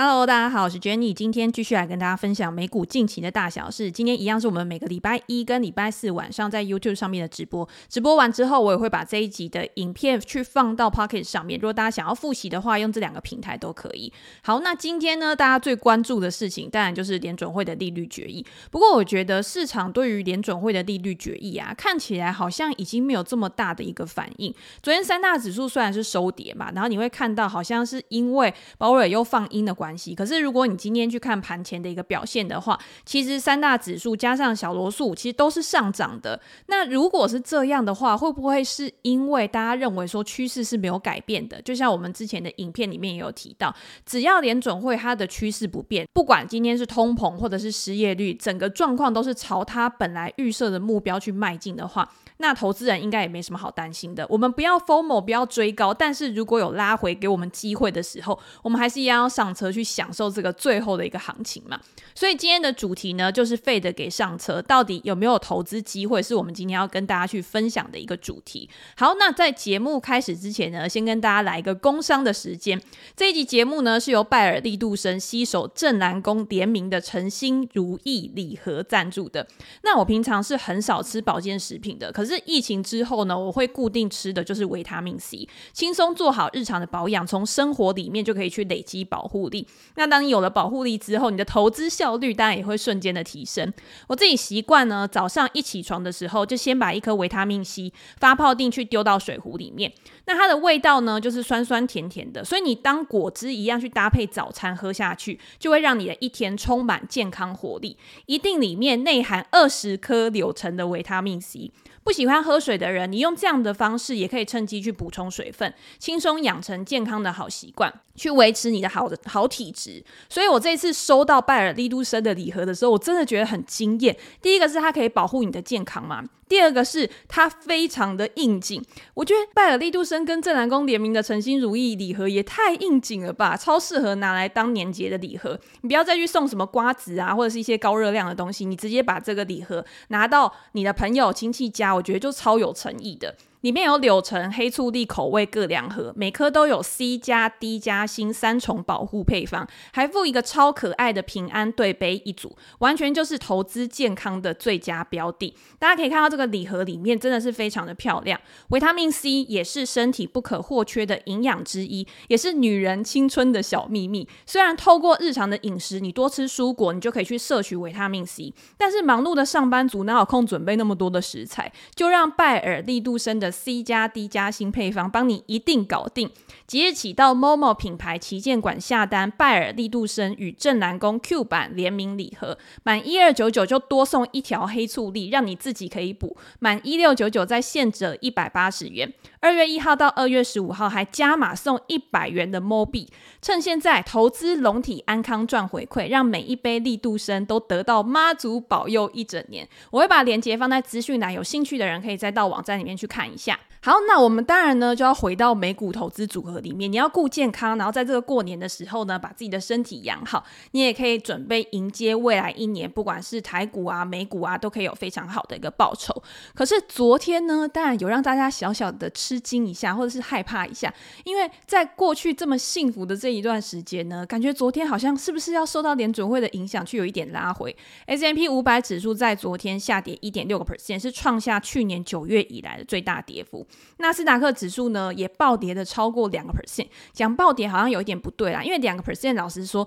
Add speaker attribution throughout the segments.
Speaker 1: Hello，大家好，我是 Jenny，今天继续来跟大家分享美股近期的大小事。今天一样是我们每个礼拜一跟礼拜四晚上在 YouTube 上面的直播。直播完之后，我也会把这一集的影片去放到 Pocket 上面。如果大家想要复习的话，用这两个平台都可以。好，那今天呢，大家最关注的事情当然就是联准会的利率决议。不过，我觉得市场对于联准会的利率决议啊，看起来好像已经没有这么大的一个反应。昨天三大指数虽然是收跌嘛，然后你会看到好像是因为鲍威尔又放鹰的关。关系，可是如果你今天去看盘前的一个表现的话，其实三大指数加上小罗素其实都是上涨的。那如果是这样的话，会不会是因为大家认为说趋势是没有改变的？就像我们之前的影片里面也有提到，只要联准会它的趋势不变，不管今天是通膨或者是失业率，整个状况都是朝它本来预设的目标去迈进的话。那投资人应该也没什么好担心的。我们不要 FOMO，不要追高，但是如果有拉回给我们机会的时候，我们还是一样要上车去去享受这个最后的一个行情嘛。所以今天的主题呢，就是 Fed 给上车，到底有没有投资机会，是我们今天要跟大家去分享的一个主题。好，那在节目开始之前呢，先跟大家来一个工商的时间。这一集节目呢，是由拜尔利杜森携手正南宫联名的诚心如意礼盒赞助的。那我平常是很少吃保健食品的，可。是疫情之后呢，我会固定吃的就是维他命 C，轻松做好日常的保养，从生活里面就可以去累积保护力。那当你有了保护力之后，你的投资效率当然也会瞬间的提升。我自己习惯呢，早上一起床的时候，就先把一颗维他命 C 发泡錠去丢到水壶里面。那它的味道呢，就是酸酸甜甜的，所以你当果汁一样去搭配早餐喝下去，就会让你的一天充满健康活力。一定里面内含二十颗柳橙的维他命 C。不喜欢喝水的人，你用这样的方式也可以趁机去补充水分，轻松养成健康的好习惯，去维持你的好的好体质。所以我这一次收到拜尔利都森的礼盒的时候，我真的觉得很惊艳。第一个是它可以保护你的健康嘛。第二个是它非常的应景，我觉得拜尔利杜森跟正南宫联名的诚心如意礼盒也太应景了吧，超适合拿来当年节的礼盒。你不要再去送什么瓜子啊，或者是一些高热量的东西，你直接把这个礼盒拿到你的朋友亲戚家，我觉得就超有诚意的。里面有柳橙、黑醋栗口味各两盒，每颗都有 C 加 D 加锌三重保护配方，还附一个超可爱的平安对杯一组，完全就是投资健康的最佳标的。大家可以看到这个礼盒里面真的是非常的漂亮，维他命 C 也是身体不可或缺的营养之一，也是女人青春的小秘密。虽然透过日常的饮食，你多吃蔬果，你就可以去摄取维他命 C，但是忙碌的上班族哪有空准备那么多的食材？就让拜尔利杜森的。C 加 D 加新配方，帮你一定搞定。即日起到 Momo 品牌旗舰馆下单，拜尔利度生与正南宫 Q 版联名礼盒，满一二九九就多送一条黑醋栗，让你自己可以补。满一六九九再现折一百八十元。二月一号到二月十五号还加码送一百元的 Mo 币，趁现在投资龙体安康赚回馈，让每一杯利度生都得到妈祖保佑一整年。我会把链接放在资讯栏，有兴趣的人可以再到网站里面去看一下。好，那我们当然呢就要回到美股投资组合里面，你要顾健康，然后在这个过年的时候呢，把自己的身体养好，你也可以准备迎接未来一年，不管是台股啊、美股啊，都可以有非常好的一个报酬。可是昨天呢，当然有让大家小小的吃惊一下，或者是害怕一下，因为在过去这么幸福的这一段时间呢，感觉昨天好像是不是要受到联准会的影响，去有一点拉回。S M P 五百指数在昨天下跌一点六个 percent，是创下去年九月以来的最大跌幅。纳斯达克指数呢也暴跌的超过两个 percent，讲暴跌好像有一点不对啦，因为两个 percent 老实说，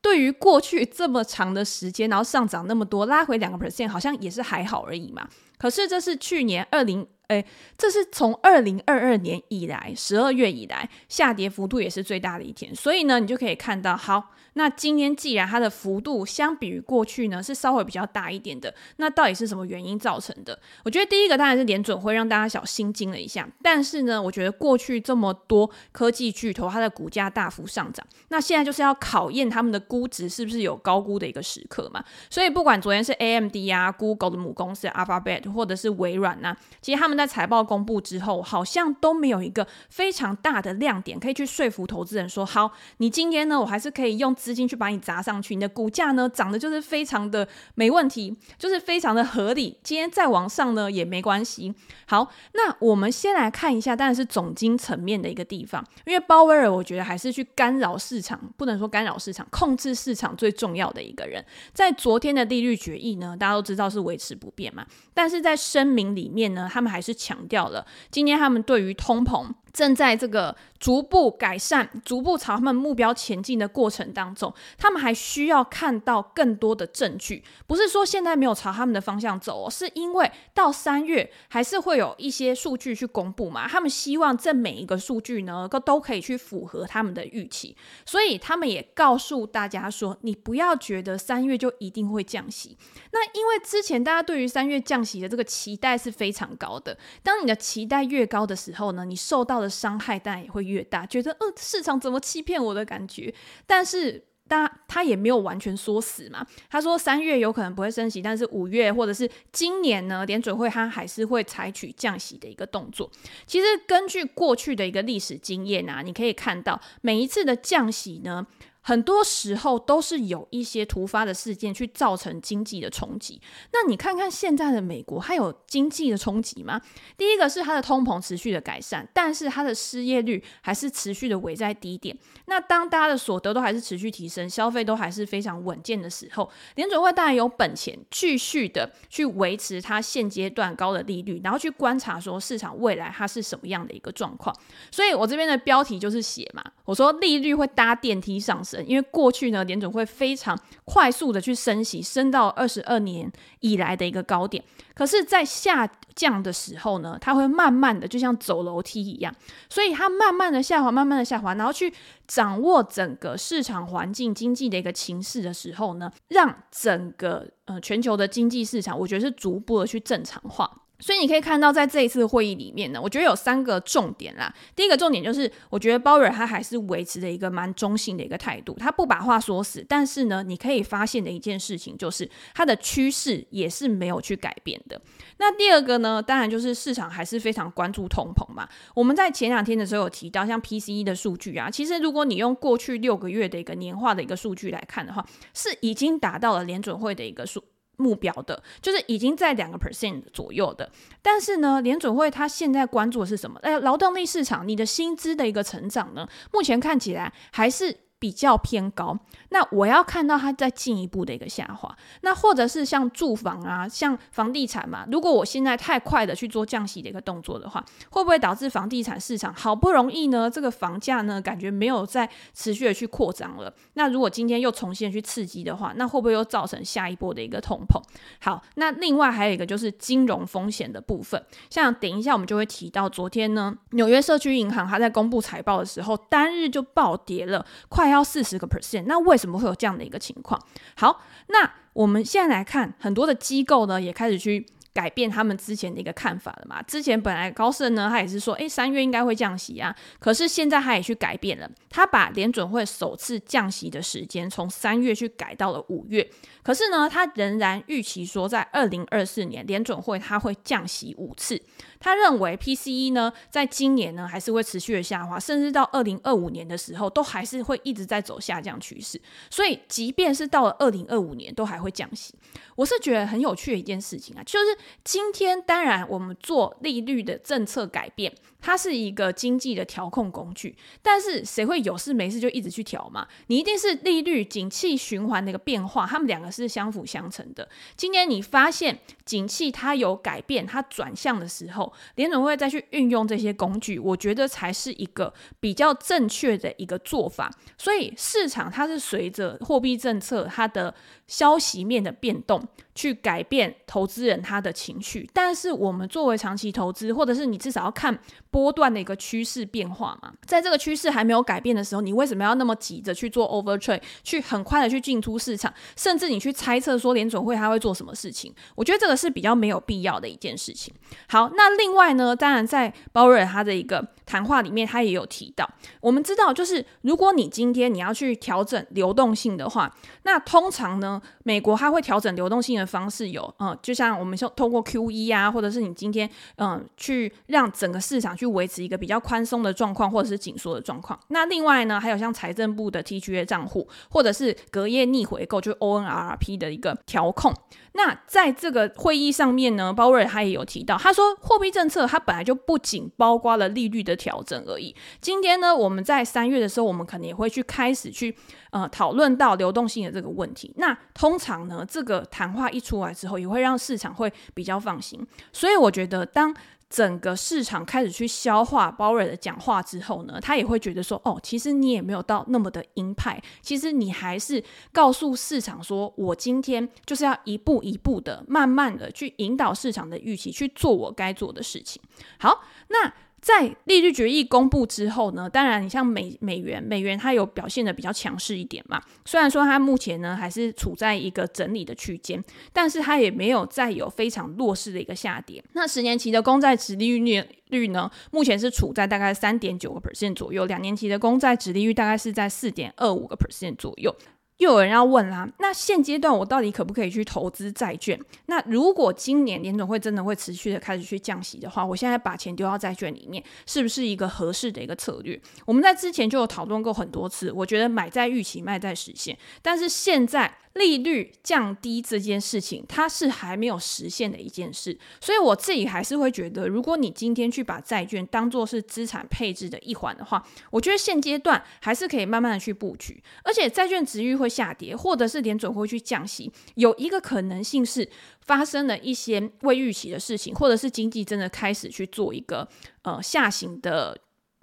Speaker 1: 对于过去这么长的时间，然后上涨那么多，拉回两个 percent 好像也是还好而已嘛。可是这是去年二零。诶，这是从二零二二年以来十二月以来下跌幅度也是最大的一天，所以呢，你就可以看到，好，那今天既然它的幅度相比于过去呢是稍微比较大一点的，那到底是什么原因造成的？我觉得第一个当然是联准会让大家小心惊了一下，但是呢，我觉得过去这么多科技巨头它的股价大幅上涨，那现在就是要考验他们的估值是不是有高估的一个时刻嘛，所以不管昨天是 AMD 啊、Google 的母公司 Alphabet 或者是微软呐、其实他们在在财报公布之后，好像都没有一个非常大的亮点可以去说服投资人说，好，你今天呢，我还是可以用资金去把你砸上去，你的股价呢涨得就是非常的没问题，就是非常的合理，今天再往上呢也没关系。好，那我们先来看一下，当然是总经层面的一个地方，因为鲍威尔我觉得还是去干扰市场，不能说干扰市场，控制市场最重要的一个人，在昨天的利率决议呢，大家都知道是维持不变嘛，但是在声明里面呢，他们还是强调了今天他们对于通膨。正在这个逐步改善、逐步朝他们目标前进的过程当中，他们还需要看到更多的证据。不是说现在没有朝他们的方向走哦，是因为到三月还是会有一些数据去公布嘛。他们希望这每一个数据呢，都都可以去符合他们的预期。所以他们也告诉大家说，你不要觉得三月就一定会降息。那因为之前大家对于三月降息的这个期待是非常高的。当你的期待越高的时候呢，你受到的伤害当然也会越大，觉得呃市场怎么欺骗我的感觉，但是他他也没有完全说死嘛。他说三月有可能不会升息，但是五月或者是今年呢，联准会他还是会采取降息的一个动作。其实根据过去的一个历史经验啊，你可以看到每一次的降息呢。很多时候都是有一些突发的事件去造成经济的冲击。那你看看现在的美国，它有经济的冲击吗？第一个是它的通膨持续的改善，但是它的失业率还是持续的围在低点。那当大家的所得都还是持续提升，消费都还是非常稳健的时候，联准会当然有本钱继续的去维持它现阶段高的利率，然后去观察说市场未来它是什么样的一个状况。所以我这边的标题就是写嘛，我说利率会搭电梯上升。因为过去呢，联总会非常快速的去升息，升到二十二年以来的一个高点。可是，在下降的时候呢，它会慢慢的，就像走楼梯一样，所以它慢慢的下滑，慢慢的下滑，然后去掌握整个市场环境、经济的一个情势的时候呢，让整个呃全球的经济市场，我觉得是逐步的去正常化。所以你可以看到，在这一次会议里面呢，我觉得有三个重点啦。第一个重点就是，我觉得鲍威尔他还是维持着一个蛮中性的一个态度，他不把话说死。但是呢，你可以发现的一件事情就是，他的趋势也是没有去改变的。那第二个呢，当然就是市场还是非常关注通膨嘛。我们在前两天的时候有提到，像 PCE 的数据啊，其实如果你用过去六个月的一个年化的一个数据来看的话，是已经达到了联准会的一个数。目标的，就是已经在两个 percent 左右的，但是呢，联准会它现在关注的是什么？哎，劳动力市场，你的薪资的一个成长呢，目前看起来还是。比较偏高，那我要看到它再进一步的一个下滑，那或者是像住房啊，像房地产嘛，如果我现在太快的去做降息的一个动作的话，会不会导致房地产市场好不容易呢，这个房价呢，感觉没有再持续的去扩张了？那如果今天又重新去刺激的话，那会不会又造成下一波的一个通膨？好，那另外还有一个就是金融风险的部分，像等一下我们就会提到，昨天呢，纽约社区银行它在公布财报的时候，单日就暴跌了，快。要四十个 percent，那为什么会有这样的一个情况？好，那我们现在来看，很多的机构呢也开始去改变他们之前的一个看法了嘛。之前本来高盛呢，他也是说，诶，三月应该会降息啊，可是现在他也去改变了，他把联准会首次降息的时间从三月去改到了五月。可是呢，他仍然预期说，在二零二四年联准会他会降息五次。他认为 PCE 呢，在今年呢还是会持续的下滑，甚至到二零二五年的时候，都还是会一直在走下降趋势。所以，即便是到了二零二五年，都还会降息。我是觉得很有趣的一件事情啊，就是今天当然我们做利率的政策改变，它是一个经济的调控工具，但是谁会有事没事就一直去调嘛？你一定是利率景气循环的一个变化，他们两个是相辅相成的。今天你发现景气它有改变，它转向的时候，联准会再去运用这些工具，我觉得才是一个比较正确的一个做法。所以市场它是随着货币政策它的消息面的变动。去改变投资人他的情绪，但是我们作为长期投资，或者是你至少要看波段的一个趋势变化嘛。在这个趋势还没有改变的时候，你为什么要那么急着去做 overtrade，去很快的去进出市场，甚至你去猜测说联准会他会做什么事情？我觉得这个是比较没有必要的一件事情。好，那另外呢，当然在鲍瑞尔他的一个谈话里面，他也有提到，我们知道，就是如果你今天你要去调整流动性的话，那通常呢，美国它会调整流动性的方式有，嗯，就像我们说通过 QE 啊，或者是你今天嗯去让整个市场去维持一个比较宽松的状况，或者是紧缩的状况。那另外呢，还有像财政部的 TGA 账户，或者是隔夜逆回购，就是 O N R P 的一个调控。那在这个会议上面呢，鲍威尔他也有提到，他说货币政策它本来就不仅包括了利率的调整而已。今天呢，我们在三月的时候，我们可能也会去开始去呃讨论到流动性的这个问题。那通常呢，这个谈话一出来之后，也会让市场会比较放心。所以我觉得当。整个市场开始去消化鲍威尔的讲话之后呢，他也会觉得说，哦，其实你也没有到那么的鹰派，其实你还是告诉市场说，我今天就是要一步一步的、慢慢的去引导市场的预期，去做我该做的事情。好，那。在利率决议公布之后呢，当然你像美美元，美元它有表现得比较强势一点嘛。虽然说它目前呢还是处在一个整理的区间，但是它也没有再有非常弱势的一个下跌。那十年期的公债殖利率率呢，目前是处在大概三点九个 percent 左右，两年期的公债殖利率大概是在四点二五个 percent 左右。又有人要问啦，那现阶段我到底可不可以去投资债券？那如果今年联总会真的会持续的开始去降息的话，我现在把钱丢到债券里面，是不是一个合适的一个策略？我们在之前就有讨论过很多次，我觉得买在预期，卖在实现，但是现在。利率降低这件事情，它是还没有实现的一件事，所以我自己还是会觉得，如果你今天去把债券当做是资产配置的一环的话，我觉得现阶段还是可以慢慢的去布局。而且债券值域会下跌，或者是联准会去降息，有一个可能性是发生了一些未预期的事情，或者是经济真的开始去做一个呃下行的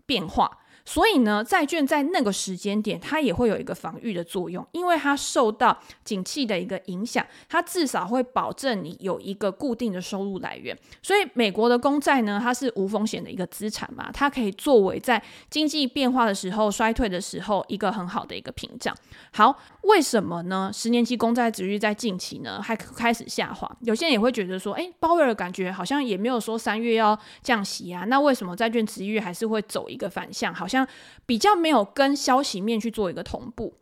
Speaker 1: 变化。所以呢，债券在那个时间点，它也会有一个防御的作用，因为它受到景气的一个影响，它至少会保证你有一个固定的收入来源。所以，美国的公债呢，它是无风险的一个资产嘛，它可以作为在经济变化的时候、衰退的时候一个很好的一个屏障。好，为什么呢？十年期公债殖利率在近期呢还开始下滑？有些人也会觉得说，诶，鲍威尔感觉好像也没有说三月要降息啊，那为什么债券殖利率还是会走一个反向？好像比较没有跟消息面去做一个同步。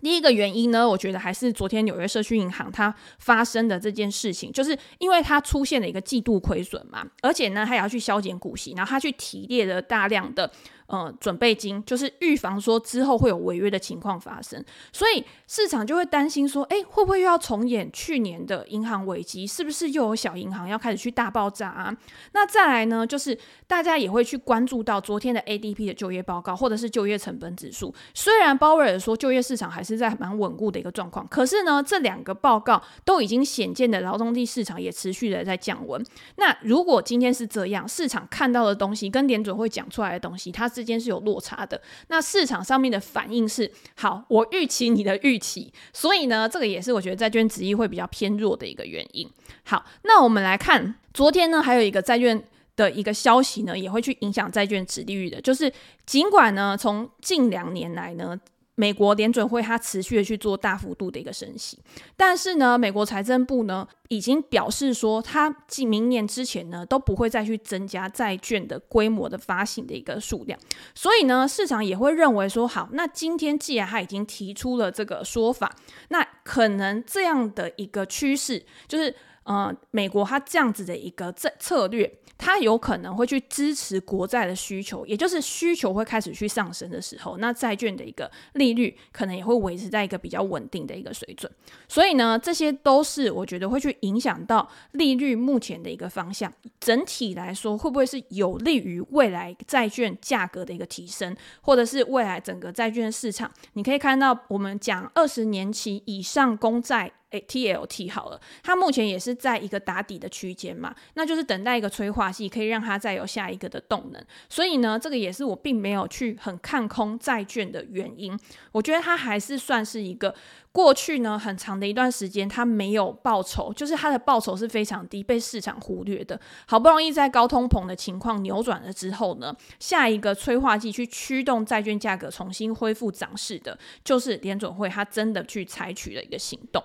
Speaker 1: 第一个原因呢，我觉得还是昨天纽约社区银行它发生的这件事情，就是因为它出现了一个季度亏损嘛，而且呢，它也要去削减股息，然后它去提列了大量的。呃，准备金就是预防说之后会有违约的情况发生，所以市场就会担心说，诶，会不会又要重演去年的银行危机？是不是又有小银行要开始去大爆炸啊？那再来呢，就是大家也会去关注到昨天的 ADP 的就业报告，或者是就业成本指数。虽然鲍威尔说就业市场还是在蛮稳固的一个状况，可是呢，这两个报告都已经显见的劳动力市场也持续的在降温。那如果今天是这样，市场看到的东西跟联准会讲出来的东西，它之间是有落差的，那市场上面的反应是好，我预期你的预期，所以呢，这个也是我觉得债券值益会比较偏弱的一个原因。好，那我们来看昨天呢，还有一个债券的一个消息呢，也会去影响债券值利率的，就是尽管呢，从近两年来呢。美国联准会它持续的去做大幅度的一个升息，但是呢，美国财政部呢已经表示说，它今明年之前呢都不会再去增加债券的规模的发行的一个数量，所以呢，市场也会认为说，好，那今天既然他已经提出了这个说法，那可能这样的一个趋势就是。呃，美国它这样子的一个策策略，它有可能会去支持国债的需求，也就是需求会开始去上升的时候，那债券的一个利率可能也会维持在一个比较稳定的一个水准。所以呢，这些都是我觉得会去影响到利率目前的一个方向。整体来说，会不会是有利于未来债券价格的一个提升，或者是未来整个债券市场？你可以看到，我们讲二十年期以上公债。诶，TLT 好了，它目前也是在一个打底的区间嘛，那就是等待一个催化剂，可以让它再有下一个的动能。所以呢，这个也是我并没有去很看空债券的原因。我觉得它还是算是一个过去呢很长的一段时间，它没有报酬，就是它的报酬是非常低，被市场忽略的。好不容易在高通膨的情况扭转了之后呢，下一个催化剂去驱动债券价格重新恢复涨势的，就是联准会它真的去采取了一个行动。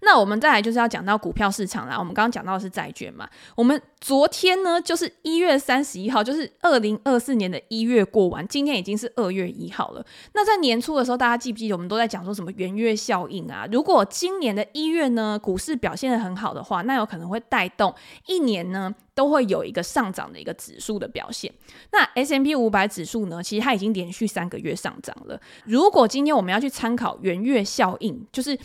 Speaker 1: 那我们再来就是要讲到股票市场啦。我们刚刚讲到的是债券嘛。我们昨天呢，就是一月三十一号，就是二零二四年的一月过完，今天已经是二月一号了。那在年初的时候，大家记不记得我们都在讲说什么元月效应啊？如果今年的一月呢，股市表现得很好的话，那有可能会带动一年呢都会有一个上涨的一个指数的表现。那 S M P 五百指数呢，其实它已经连续三个月上涨了。如果今天我们要去参考元月效应，就是。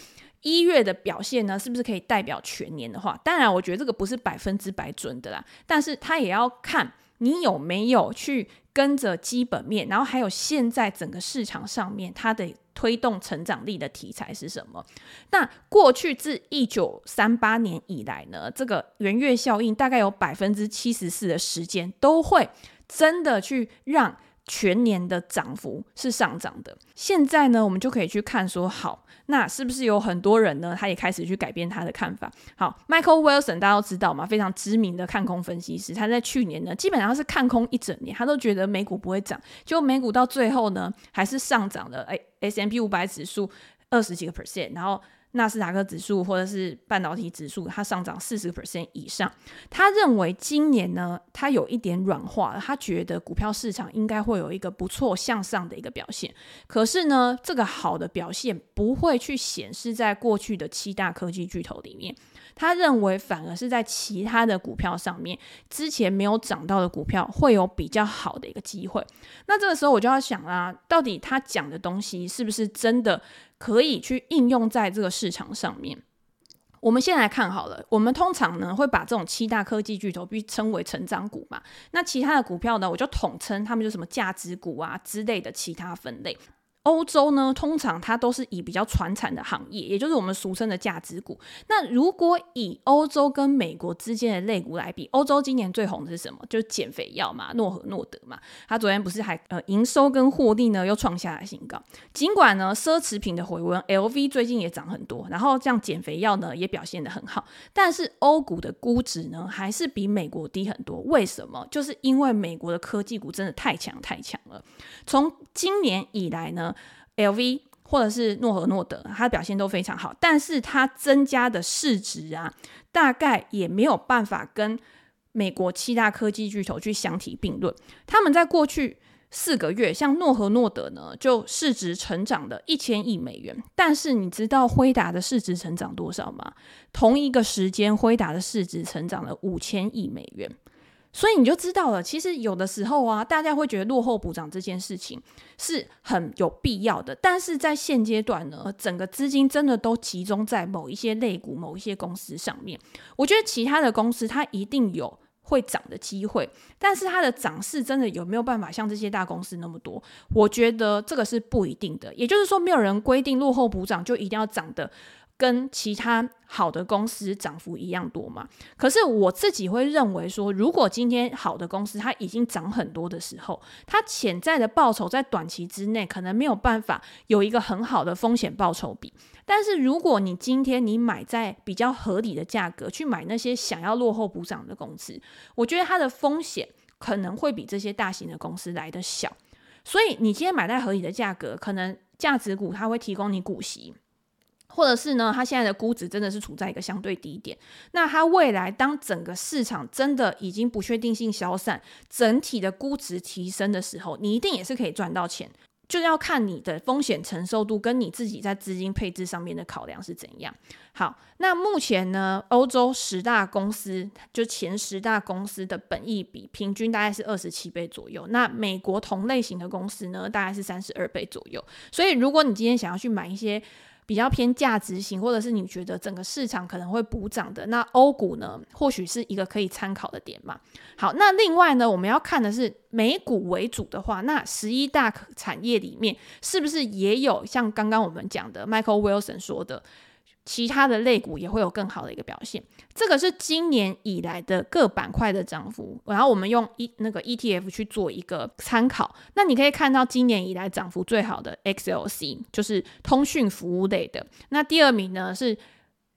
Speaker 1: 一月的表现呢，是不是可以代表全年的话？当然，我觉得这个不是百分之百准的啦。但是它也要看你有没有去跟着基本面，然后还有现在整个市场上面它的推动成长力的题材是什么？那过去自一九三八年以来呢，这个元月效应大概有百分之七十四的时间都会真的去让全年的涨幅是上涨的。现在呢，我们就可以去看说好。那是不是有很多人呢？他也开始去改变他的看法。好，Michael Wilson 大家都知道嘛，非常知名的看空分析师。他在去年呢，基本上是看空一整年，他都觉得美股不会涨。结果美股到最后呢，还是上涨了。哎，S&P 五百指数二十几个 percent，然后。纳斯达克指数或者是半导体指数，它上涨四十 percent 以上。他认为今年呢，他有一点软化。他觉得股票市场应该会有一个不错向上的一个表现。可是呢，这个好的表现不会去显示在过去的七大科技巨头里面。他认为反而是在其他的股票上面，之前没有涨到的股票会有比较好的一个机会。那这个时候我就要想啊，到底他讲的东西是不是真的？可以去应用在这个市场上面。我们先来看好了，我们通常呢会把这种七大科技巨头被称为成长股嘛。那其他的股票呢，我就统称他们就什么价值股啊之类的其他分类。欧洲呢，通常它都是以比较传产的行业，也就是我们俗称的价值股。那如果以欧洲跟美国之间的类股来比，欧洲今年最红的是什么？就是减肥药嘛，诺和诺德嘛。它昨天不是还呃营收跟获利呢又创下了新高。尽管呢奢侈品的回温，LV 最近也涨很多，然后这样减肥药呢也表现得很好。但是欧股的估值呢还是比美国低很多。为什么？就是因为美国的科技股真的太强太强了。从今年以来呢。LV 或者是诺和诺德，它的表现都非常好，但是它增加的市值啊，大概也没有办法跟美国七大科技巨头去相提并论。他们在过去四个月，像诺和诺德呢，就市值成长了一千亿美元，但是你知道辉达的市值成长多少吗？同一个时间，辉达的市值成长了五千亿美元。所以你就知道了，其实有的时候啊，大家会觉得落后补涨这件事情是很有必要的，但是在现阶段呢，整个资金真的都集中在某一些类股、某一些公司上面。我觉得其他的公司它一定有会涨的机会，但是它的涨势真的有没有办法像这些大公司那么多？我觉得这个是不一定的。也就是说，没有人规定落后补涨就一定要涨的。跟其他好的公司涨幅一样多嘛？可是我自己会认为说，如果今天好的公司它已经涨很多的时候，它潜在的报酬在短期之内可能没有办法有一个很好的风险报酬比。但是如果你今天你买在比较合理的价格去买那些想要落后补涨的公司，我觉得它的风险可能会比这些大型的公司来得小。所以你今天买在合理的价格，可能价值股它会提供你股息。或者是呢，它现在的估值真的是处在一个相对低点。那它未来当整个市场真的已经不确定性消散，整体的估值提升的时候，你一定也是可以赚到钱。就要看你的风险承受度跟你自己在资金配置上面的考量是怎样。好，那目前呢，欧洲十大公司就前十大公司的本益比平均大概是二十七倍左右。那美国同类型的公司呢，大概是三十二倍左右。所以如果你今天想要去买一些，比较偏价值型，或者是你觉得整个市场可能会补涨的，那欧股呢，或许是一个可以参考的点嘛。好，那另外呢，我们要看的是美股为主的话，那十一大产业里面是不是也有像刚刚我们讲的 Michael Wilson 说的？其他的类股也会有更好的一个表现，这个是今年以来的各板块的涨幅，然后我们用一那个 ETF 去做一个参考。那你可以看到今年以来涨幅最好的 XLC 就是通讯服务类的，那第二名呢是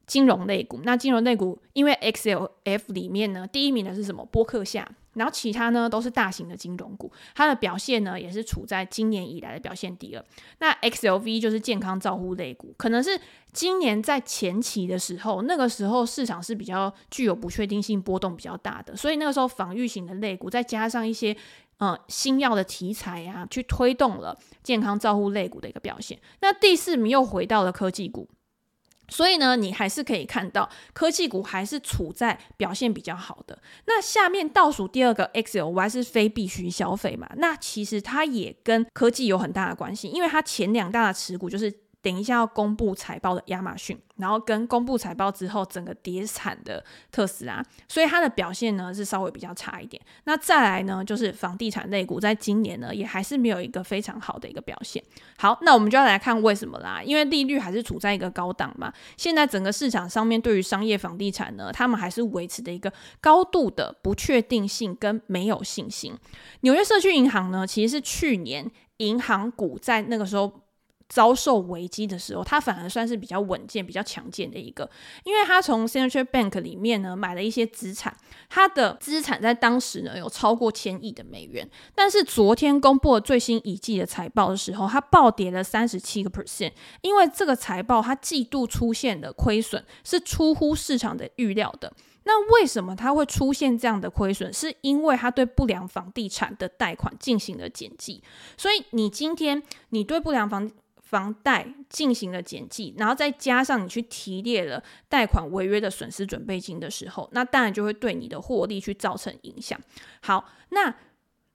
Speaker 1: 金融类股。那金融类股因为 XLF 里面呢，第一名的是什么？波克夏。然后其他呢都是大型的金融股，它的表现呢也是处在今年以来的表现第二。那 XLV 就是健康照护类股，可能是今年在前期的时候，那个时候市场是比较具有不确定性、波动比较大的，所以那个时候防御型的类股再加上一些呃新药的题材啊，去推动了健康照护类股的一个表现。那第四名又回到了科技股。所以呢，你还是可以看到科技股还是处在表现比较好的。那下面倒数第二个 XLY 是非必需消费嘛？那其实它也跟科技有很大的关系，因为它前两大持股就是。等一下要公布财报的亚马逊，然后跟公布财报之后整个跌惨的特斯拉，所以它的表现呢是稍微比较差一点。那再来呢，就是房地产类股，在今年呢也还是没有一个非常好的一个表现。好，那我们就要来看为什么啦，因为利率还是处在一个高档嘛。现在整个市场上面对于商业房地产呢，他们还是维持的一个高度的不确定性跟没有信心。纽约社区银行呢，其实是去年银行股在那个时候。遭受危机的时候，它反而算是比较稳健、比较强健的一个，因为它从 Central Bank 里面呢买了一些资产，它的资产在当时呢有超过千亿的美元，但是昨天公布了最新一季的财报的时候，它暴跌了三十七个 percent，因为这个财报它季度出现的亏损是出乎市场的预料的。那为什么它会出现这样的亏损？是因为它对不良房地产的贷款进行了减记，所以你今天你对不良房房贷进行了减记，然后再加上你去提列了贷款违约的损失准备金的时候，那当然就会对你的获利去造成影响。好，那。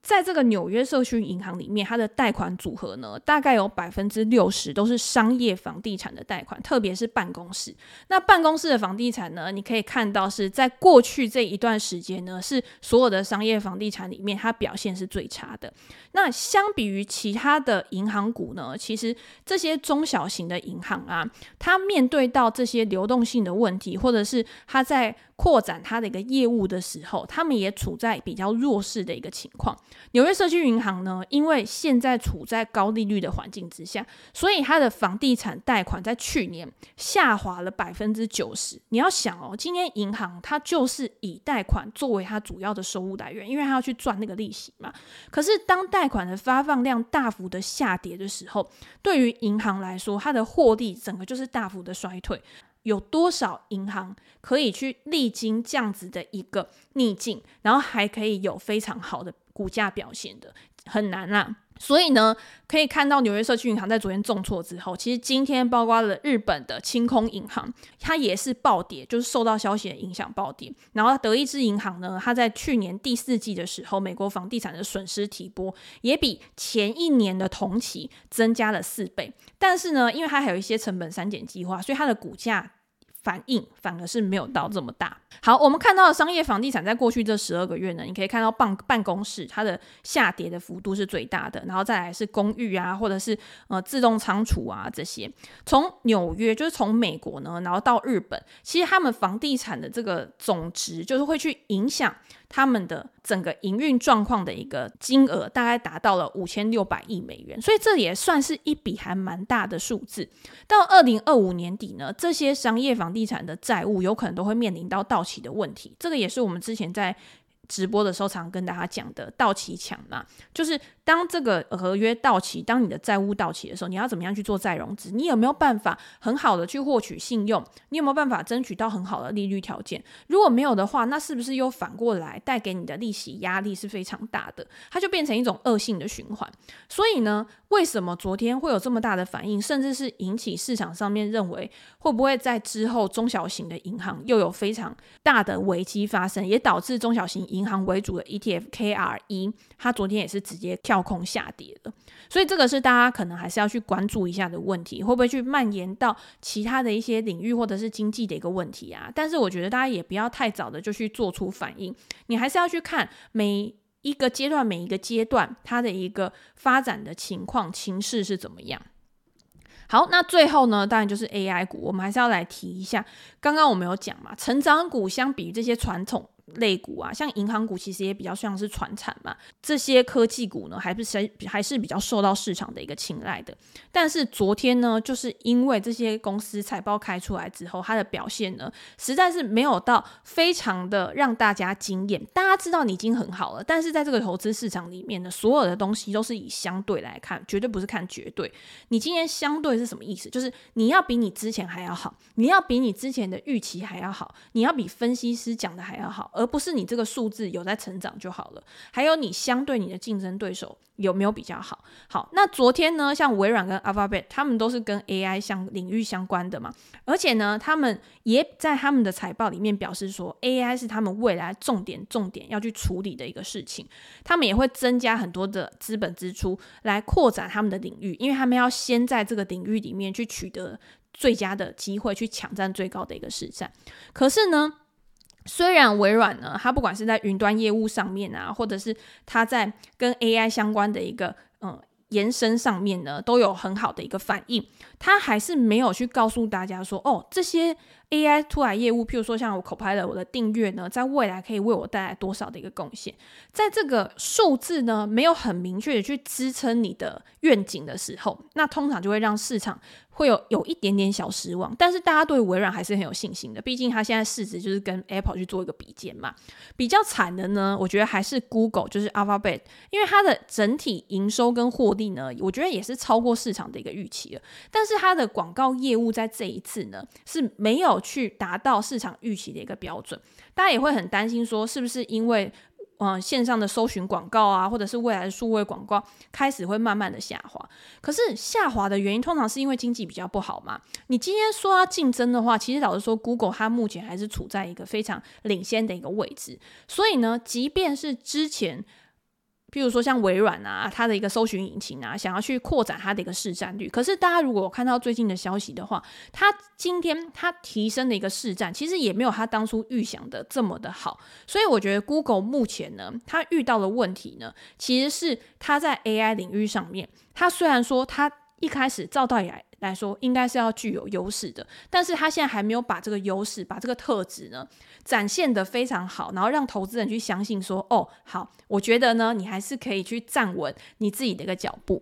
Speaker 1: 在这个纽约社区银行里面，它的贷款组合呢，大概有百分之六十都是商业房地产的贷款，特别是办公室。那办公室的房地产呢，你可以看到是在过去这一段时间呢，是所有的商业房地产里面，它表现是最差的。那相比于其他的银行股呢，其实这些中小型的银行啊，它面对到这些流动性的问题，或者是它在扩展它的一个业务的时候，他们也处在比较弱势的一个情况。纽约社区银行呢，因为现在处在高利率的环境之下，所以它的房地产贷款在去年下滑了百分之九十。你要想哦，今天银行它就是以贷款作为它主要的收入来源，因为它要去赚那个利息嘛。可是当贷款的发放量大幅的下跌的时候，对于银行来说，它的获利整个就是大幅的衰退。有多少银行可以去历经这样子的一个逆境，然后还可以有非常好的股价表现的？很难啦。所以呢，可以看到纽约社区银行在昨天重挫之后，其实今天包括了日本的清空银行，它也是暴跌，就是受到消息的影响暴跌。然后德意志银行呢，它在去年第四季的时候，美国房地产的损失提拨也比前一年的同期增加了四倍。但是呢，因为它还有一些成本删减计划，所以它的股价。反应反而是没有到这么大。好，我们看到的商业房地产在过去这十二个月呢，你可以看到办办公室它的下跌的幅度是最大的，然后再来是公寓啊，或者是呃自动仓储啊这些。从纽约就是从美国呢，然后到日本，其实他们房地产的这个总值就是会去影响。他们的整个营运状况的一个金额大概达到了五千六百亿美元，所以这也算是一笔还蛮大的数字。到二零二五年底呢，这些商业房地产的债务有可能都会面临到到期的问题。这个也是我们之前在直播的时候常跟大家讲的到期抢嘛，就是。当这个合约到期，当你的债务到期的时候，你要怎么样去做再融资？你有没有办法很好的去获取信用？你有没有办法争取到很好的利率条件？如果没有的话，那是不是又反过来带给你的利息压力是非常大的？它就变成一种恶性的循环。所以呢，为什么昨天会有这么大的反应，甚至是引起市场上面认为会不会在之后中小型的银行又有非常大的危机发生，也导致中小型银行为主的 ETF KRE，它昨天也是直接跳。跳空下跌了，所以这个是大家可能还是要去关注一下的问题，会不会去蔓延到其他的一些领域或者是经济的一个问题啊？但是我觉得大家也不要太早的就去做出反应，你还是要去看每一个阶段、每一个阶段它的一个发展的情况、情势是怎么样。好，那最后呢，当然就是 AI 股，我们还是要来提一下。刚刚我们有讲嘛，成长股相比于这些传统类股啊，像银行股其实也比较像是传产嘛，这些科技股呢，还是还是比较受到市场的一个青睐的。但是昨天呢，就是因为这些公司财报开出来之后，它的表现呢，实在是没有到非常的让大家惊艳。大家知道你已经很好了，但是在这个投资市场里面呢，所有的东西都是以相对来看，绝对不是看绝对。你今天相对是什么意思？就是你要比你之前还要好，你要比你之前的预期还要好，你要比分析师讲的还要好。而不是你这个数字有在成长就好了，还有你相对你的竞争对手有没有比较好？好，那昨天呢，像微软跟 Alphabet，他们都是跟 AI 相领域相关的嘛，而且呢，他们也在他们的财报里面表示说，AI 是他们未来重点重点要去处理的一个事情，他们也会增加很多的资本支出来扩展他们的领域，因为他们要先在这个领域里面去取得最佳的机会，去抢占最高的一个市占。可是呢，虽然微软呢，它不管是在云端业务上面啊，或者是它在跟 AI 相关的一个嗯延伸上面呢，都有很好的一个反应，它还是没有去告诉大家说，哦，这些 AI 出来业务，譬如说像我 Copilot 我的订阅呢，在未来可以为我带来多少的一个贡献，在这个数字呢没有很明确的去支撑你的愿景的时候，那通常就会让市场。会有有一点点小失望，但是大家对微软还是很有信心的，毕竟它现在市值就是跟 Apple 去做一个比肩嘛。比较惨的呢，我觉得还是 Google，就是 Alphabet，因为它的整体营收跟获利呢，我觉得也是超过市场的一个预期了。但是它的广告业务在这一次呢，是没有去达到市场预期的一个标准，大家也会很担心说，是不是因为？嗯，线上的搜寻广告啊，或者是未来的数位广告，开始会慢慢的下滑。可是下滑的原因，通常是因为经济比较不好嘛。你今天说要竞争的话，其实老实说，Google 它目前还是处在一个非常领先的一个位置。所以呢，即便是之前。譬如说像微软啊，它的一个搜寻引擎啊，想要去扩展它的一个市占率。可是大家如果看到最近的消息的话，它今天它提升的一个市占，其实也没有它当初预想的这么的好。所以我觉得 Google 目前呢，它遇到的问题呢，其实是它在 AI 领域上面，它虽然说它一开始照道理来。来说应该是要具有优势的，但是他现在还没有把这个优势、把这个特质呢展现的非常好，然后让投资人去相信说，哦，好，我觉得呢，你还是可以去站稳你自己的一个脚步。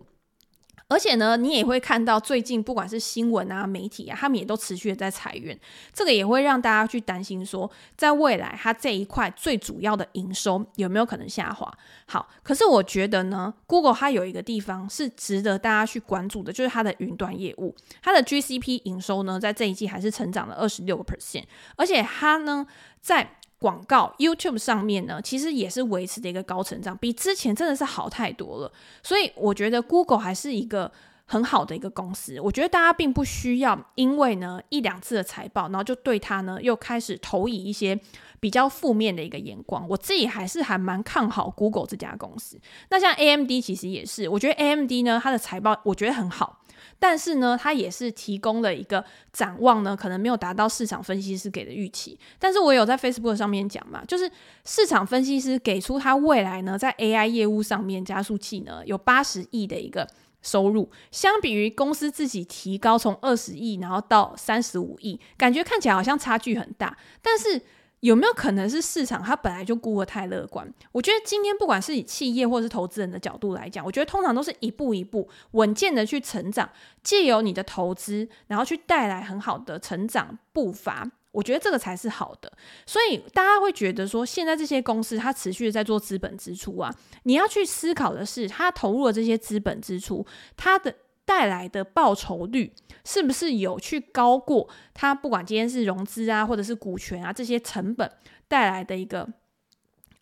Speaker 1: 而且呢，你也会看到最近不管是新闻啊、媒体啊，他们也都持续的在裁员，这个也会让大家去担心说，在未来它这一块最主要的营收有没有可能下滑？好，可是我觉得呢，Google 它有一个地方是值得大家去关注的，就是它的云端业务，它的 GCP 营收呢，在这一季还是成长了二十六个 percent，而且它呢在。广告 YouTube 上面呢，其实也是维持的一个高成长，比之前真的是好太多了。所以我觉得 Google 还是一个很好的一个公司。我觉得大家并不需要因为呢一两次的财报，然后就对它呢又开始投以一些比较负面的一个眼光。我自己还是还蛮看好 Google 这家公司。那像 AMD 其实也是，我觉得 AMD 呢它的财报我觉得很好。但是呢，它也是提供了一个展望呢，可能没有达到市场分析师给的预期。但是我有在 Facebook 上面讲嘛，就是市场分析师给出他未来呢，在 AI 业务上面加速器呢有八十亿的一个收入，相比于公司自己提高从二十亿然后到三十五亿，感觉看起来好像差距很大，但是。有没有可能是市场它本来就估得太乐观？我觉得今天不管是以企业或是投资人的角度来讲，我觉得通常都是一步一步稳健的去成长，借由你的投资，然后去带来很好的成长步伐。我觉得这个才是好的。所以大家会觉得说，现在这些公司它持续的在做资本支出啊，你要去思考的是，它投入了这些资本支出，它的。带来的报酬率是不是有去高过它？不管今天是融资啊，或者是股权啊，这些成本带来的一个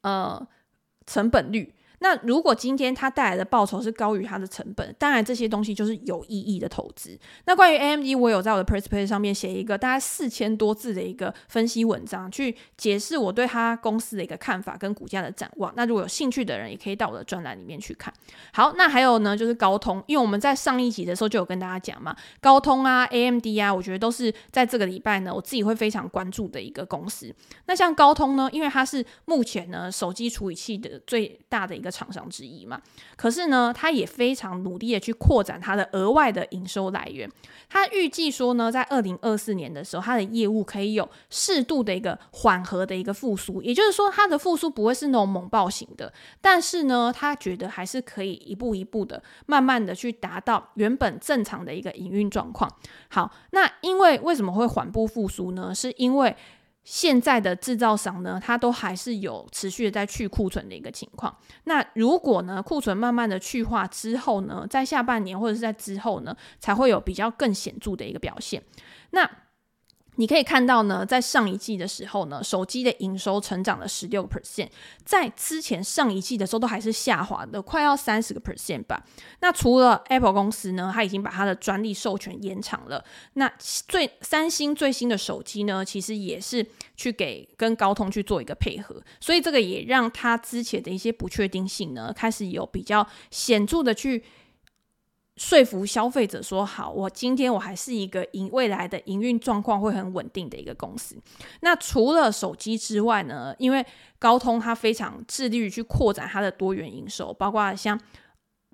Speaker 1: 呃成本率。那如果今天它带来的报酬是高于它的成本，当然这些东西就是有意义的投资。那关于 AMD，我有在我的 presplay 上面写一个大概四千多字的一个分析文章，去解释我对它公司的一个看法跟股价的展望。那如果有兴趣的人，也可以到我的专栏里面去看。好，那还有呢，就是高通，因为我们在上一集的时候就有跟大家讲嘛，高通啊、AMD 啊，我觉得都是在这个礼拜呢，我自己会非常关注的一个公司。那像高通呢，因为它是目前呢手机处理器的最大的一个。厂商之一嘛。可是呢，他也非常努力的去扩展他的额外的营收来源。他预计说呢，在二零二四年的时候，他的业务可以有适度的一个缓和的一个复苏，也就是说，他的复苏不会是那种猛爆型的。但是呢，他觉得还是可以一步一步的，慢慢的去达到原本正常的一个营运状况。好，那因为为什么会缓步复苏呢？是因为现在的制造商呢，它都还是有持续的在去库存的一个情况。那如果呢，库存慢慢的去化之后呢，在下半年或者是在之后呢，才会有比较更显著的一个表现。那你可以看到呢，在上一季的时候呢，手机的营收成长了十六个 percent，在之前上一季的时候都还是下滑的，快要三十个 percent 吧。那除了 Apple 公司呢，它已经把它的专利授权延长了。那最三星最新的手机呢，其实也是去给跟高通去做一个配合，所以这个也让它之前的一些不确定性呢，开始有比较显著的去。说服消费者说好，我今天我还是一个营未来的营运状况会很稳定的一个公司。那除了手机之外呢，因为高通它非常致力于去扩展它的多元营收，包括像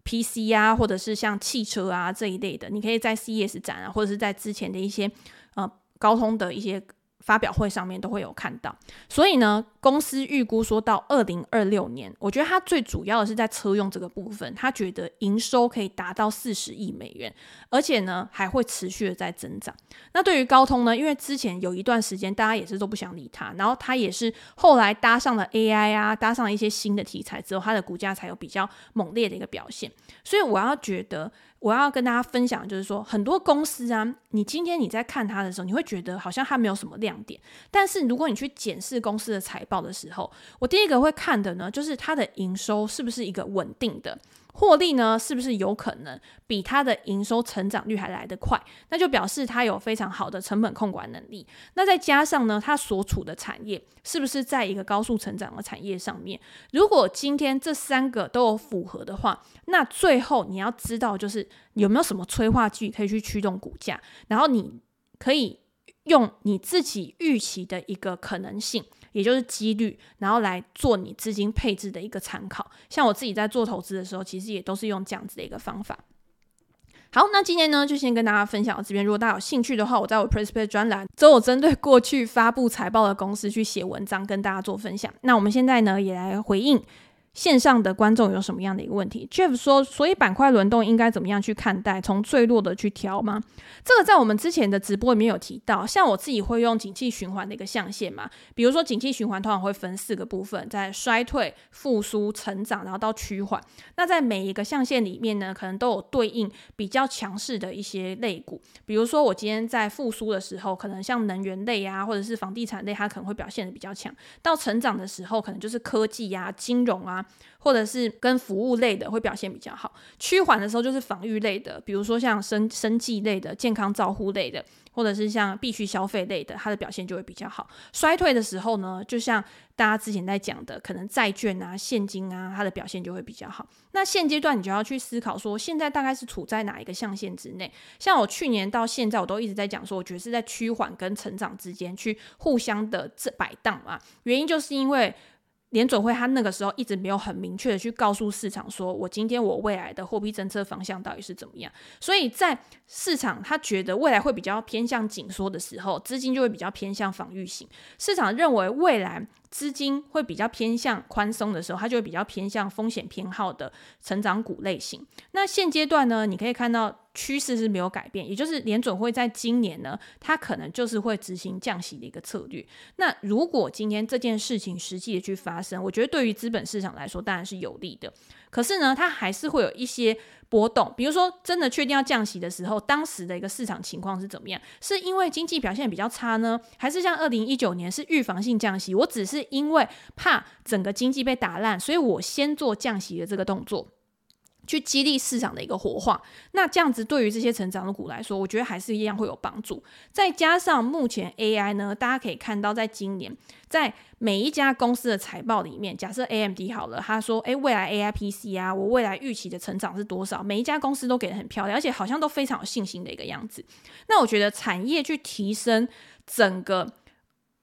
Speaker 1: PC 啊，或者是像汽车啊这一类的，你可以在 CES 展啊，或者是在之前的一些呃高通的一些。发表会上面都会有看到，所以呢，公司预估说到二零二六年，我觉得它最主要的是在车用这个部分，他觉得营收可以达到四十亿美元，而且呢还会持续的在增长。那对于高通呢，因为之前有一段时间大家也是都不想理它，然后它也是后来搭上了 AI 啊，搭上了一些新的题材之后，它的股价才有比较猛烈的一个表现。所以我要觉得。我要跟大家分享，就是说很多公司啊，你今天你在看它的时候，你会觉得好像它没有什么亮点。但是如果你去检视公司的财报的时候，我第一个会看的呢，就是它的营收是不是一个稳定的。获利呢，是不是有可能比它的营收成长率还来得快？那就表示它有非常好的成本控管能力。那再加上呢，它所处的产业是不是在一个高速成长的产业上面？如果今天这三个都有符合的话，那最后你要知道就是有没有什么催化剂可以去驱动股价，然后你可以用你自己预期的一个可能性。也就是几率，然后来做你资金配置的一个参考。像我自己在做投资的时候，其实也都是用这样子的一个方法。好，那今天呢，就先跟大家分享到这边。如果大家有兴趣的话，我在我 p r e s p e c t 专栏都有针对过去发布财报的公司去写文章，跟大家做分享。那我们现在呢，也来回应。线上的观众有什么样的一个问题？Jeff 说，所以板块轮动应该怎么样去看待？从最弱的去挑吗？这个在我们之前的直播里面有提到。像我自己会用景气循环的一个象限嘛，比如说景气循环通常会分四个部分，在衰退、复苏、成长，然后到趋缓。那在每一个象限里面呢，可能都有对应比较强势的一些类股。比如说我今天在复苏的时候，可能像能源类啊，或者是房地产类，它可能会表现得比较强。到成长的时候，可能就是科技啊、金融啊。或者是跟服务类的会表现比较好，趋缓的时候就是防御类的，比如说像生生计类的、健康照护类的，或者是像必需消费类的，它的表现就会比较好。衰退的时候呢，就像大家之前在讲的，可能债券啊、现金啊，它的表现就会比较好。那现阶段你就要去思考说，现在大概是处在哪一个象限之内？像我去年到现在，我都一直在讲说，我觉得是在趋缓跟成长之间去互相的这摆荡嘛。原因就是因为。联准会他那个时候一直没有很明确的去告诉市场说，我今天我未来的货币政策方向到底是怎么样，所以在市场他觉得未来会比较偏向紧缩的时候，资金就会比较偏向防御型。市场认为未来资金会比较偏向宽松的时候，它就会比较偏向风险偏好的成长股类型。那现阶段呢，你可以看到。趋势是没有改变，也就是联准会在今年呢，它可能就是会执行降息的一个策略。那如果今天这件事情实际的去发生，我觉得对于资本市场来说当然是有利的。可是呢，它还是会有一些波动。比如说，真的确定要降息的时候，当时的一个市场情况是怎么样？是因为经济表现比较差呢，还是像二零一九年是预防性降息？我只是因为怕整个经济被打烂，所以我先做降息的这个动作。去激励市场的一个活化，那这样子对于这些成长的股来说，我觉得还是一样会有帮助。再加上目前 AI 呢，大家可以看到，在今年在每一家公司的财报里面，假设 AMD 好了，他说：“诶，未来 AI PC 啊，我未来预期的成长是多少？”每一家公司都给得很漂亮，而且好像都非常有信心的一个样子。那我觉得产业去提升整个。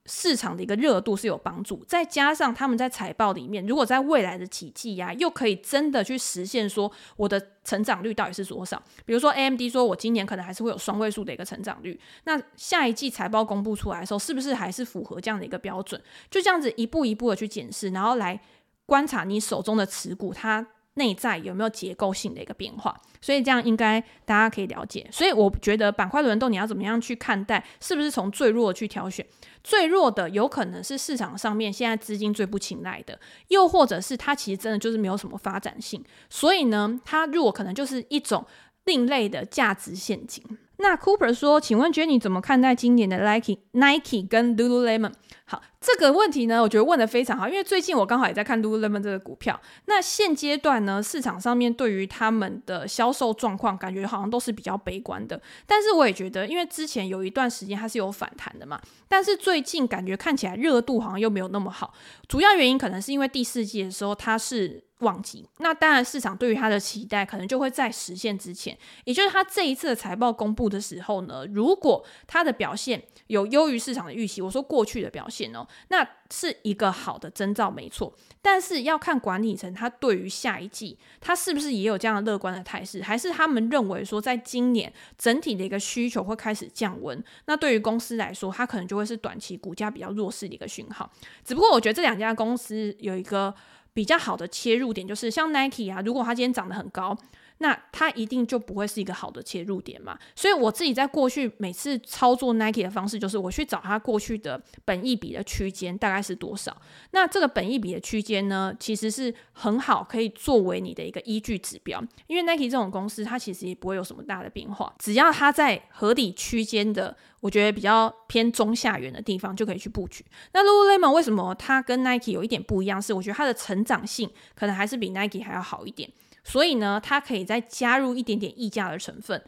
Speaker 1: 市场的一个热度是有帮助，再加上他们在财报里面，如果在未来的几季呀、又可以真的去实现说我的成长率到底是多少？比如说 AMD 说我今年可能还是会有双位数的一个成长率，那下一季财报公布出来的时候，是不是还是符合这样的一个标准？就这样子一步一步的去检视，然后来观察你手中的持股它。内在有没有结构性的一个变化？所以这样应该大家可以了解。所以我觉得板块轮动你要怎么样去看待？是不是从最弱去挑选？最弱的有可能是市场上面现在资金最不青睐的，又或者是它其实真的就是没有什么发展性。所以呢，它弱可能就是一种另类的价值陷阱。那 Cooper 说：“请问 Jenny 怎么看待今年的 Nike、Nike 跟 Lululemon？” 好，这个问题呢，我觉得问得非常好，因为最近我刚好也在看 Lululemon 这个股票。那现阶段呢，市场上面对于他们的销售状况，感觉好像都是比较悲观的。但是我也觉得，因为之前有一段时间它是有反弹的嘛，但是最近感觉看起来热度好像又没有那么好。主要原因可能是因为第四季的时候它是。旺季，那当然市场对于它的期待可能就会在实现之前，也就是它这一次的财报公布的时候呢，如果它的表现有优于市场的预期，我说过去的表现哦，那是一个好的征兆，没错。但是要看管理层他对于下一季，他是不是也有这样的乐观的态势，还是他们认为说，在今年整体的一个需求会开始降温，那对于公司来说，它可能就会是短期股价比较弱势的一个讯号。只不过我觉得这两家公司有一个。比较好的切入点就是像 Nike 啊，如果它今天涨得很高，那它一定就不会是一个好的切入点嘛。所以我自己在过去每次操作 Nike 的方式，就是我去找它过去的本益比的区间大概是多少。那这个本益比的区间呢，其实是很好可以作为你的一个依据指标，因为 Nike 这种公司它其实也不会有什么大的变化，只要它在合理区间的。我觉得比较偏中下缘的地方就可以去布局。那 Lululemon 为什么它跟 Nike 有一点不一样？是我觉得它的成长性可能还是比 Nike 还要好一点。所以呢，它可以再加入一点点溢价的成分，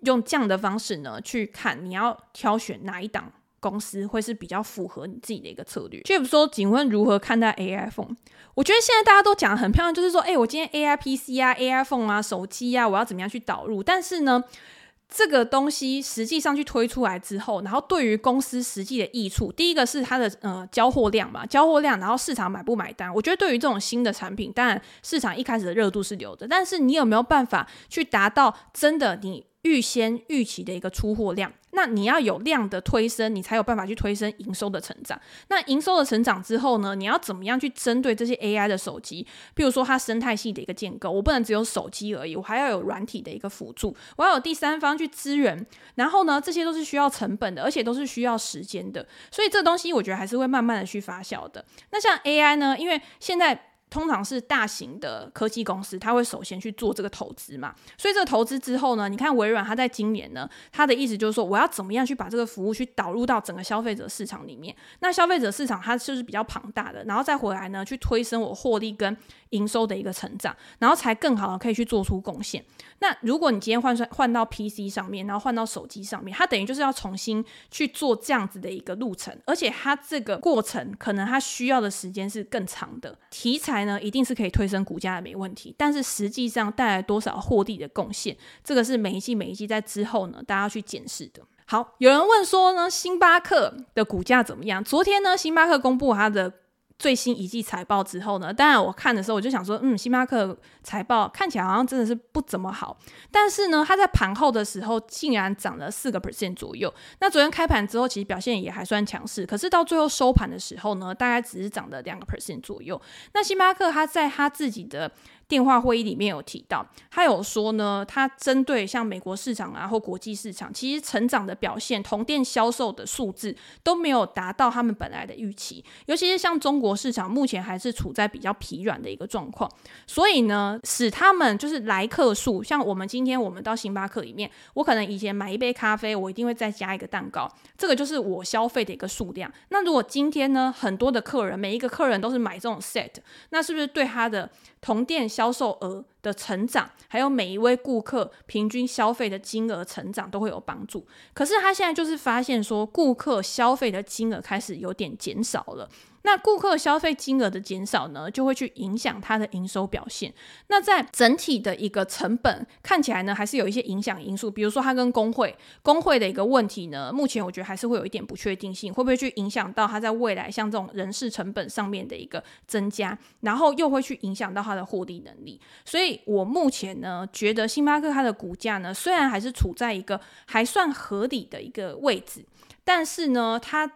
Speaker 1: 用这样的方式呢去看你要挑选哪一档公司会是比较符合你自己的一个策略。Jeff 说：“请问如何看待 AI phone？” 我觉得现在大家都讲的很漂亮，就是说，哎，我今天 AI PC 啊，AI phone 啊，手机啊，我要怎么样去导入？但是呢，这个东西实际上去推出来之后，然后对于公司实际的益处，第一个是它的呃交货量嘛，交货量，然后市场买不买单？我觉得对于这种新的产品，当然市场一开始的热度是有的，但是你有没有办法去达到真的你预先预期的一个出货量？那你要有量的推升，你才有办法去推升营收的成长。那营收的成长之后呢，你要怎么样去针对这些 AI 的手机？比如说它生态系的一个建构，我不能只有手机而已，我还要有软体的一个辅助，我要有第三方去支援。然后呢，这些都是需要成本的，而且都是需要时间的。所以这东西我觉得还是会慢慢的去发酵的。那像 AI 呢，因为现在。通常是大型的科技公司，他会首先去做这个投资嘛，所以这个投资之后呢，你看微软，它在今年呢，它的意思就是说，我要怎么样去把这个服务去导入到整个消费者市场里面。那消费者市场它就是比较庞大的，然后再回来呢，去推升我获利跟营收的一个成长，然后才更好的可以去做出贡献。那如果你今天换算换到 PC 上面，然后换到手机上面，它等于就是要重新去做这样子的一个路程，而且它这个过程可能它需要的时间是更长的。题材呢，一定是可以推升股价的，没问题。但是实际上带来多少获利的贡献，这个是每一季每一季在之后呢，大家去检视的。好，有人问说呢，星巴克的股价怎么样？昨天呢，星巴克公布它的。最新一季财报之后呢，当然我看的时候我就想说，嗯，星巴克财报看起来好像真的是不怎么好，但是呢，它在盘后的时候竟然涨了四个 percent 左右。那昨天开盘之后，其实表现也还算强势，可是到最后收盘的时候呢，大概只是涨了两个 percent 左右。那星巴克它在它自己的电话会议里面有提到，他有说呢，他针对像美国市场啊或国际市场，其实成长的表现，同店销售的数字都没有达到他们本来的预期，尤其是像中国市场，目前还是处在比较疲软的一个状况，所以呢，使他们就是来客数，像我们今天我们到星巴克里面，我可能以前买一杯咖啡，我一定会再加一个蛋糕，这个就是我消费的一个数量。那如果今天呢，很多的客人，每一个客人都是买这种 set，那是不是对他的同店销售额的成长，还有每一位顾客平均消费的金额成长都会有帮助。可是他现在就是发现说，顾客消费的金额开始有点减少了。那顾客消费金额的减少呢，就会去影响它的营收表现。那在整体的一个成本看起来呢，还是有一些影响因素，比如说它跟工会工会的一个问题呢，目前我觉得还是会有一点不确定性，会不会去影响到它在未来像这种人事成本上面的一个增加，然后又会去影响到它的获利能力。所以我目前呢，觉得星巴克它的股价呢，虽然还是处在一个还算合理的一个位置，但是呢，它。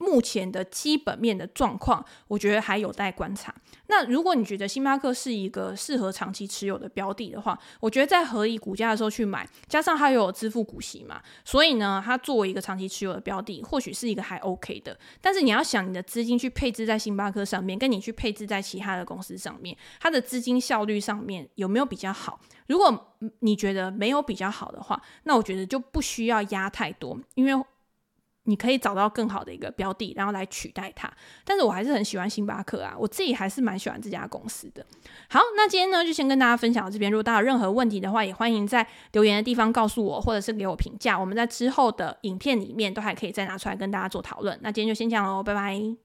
Speaker 1: 目前的基本面的状况，我觉得还有待观察。那如果你觉得星巴克是一个适合长期持有的标的的话，我觉得在合理股价的时候去买，加上它有支付股息嘛，所以呢，它作为一个长期持有的标的，或许是一个还 OK 的。但是你要想你的资金去配置在星巴克上面，跟你去配置在其他的公司上面，它的资金效率上面有没有比较好？如果你觉得没有比较好的话，那我觉得就不需要压太多，因为。你可以找到更好的一个标的，然后来取代它。但是我还是很喜欢星巴克啊，我自己还是蛮喜欢这家公司的。好，那今天呢就先跟大家分享到这边。如果大家有任何问题的话，也欢迎在留言的地方告诉我，或者是给我评价。我们在之后的影片里面都还可以再拿出来跟大家做讨论。那今天就先这样喽，拜拜。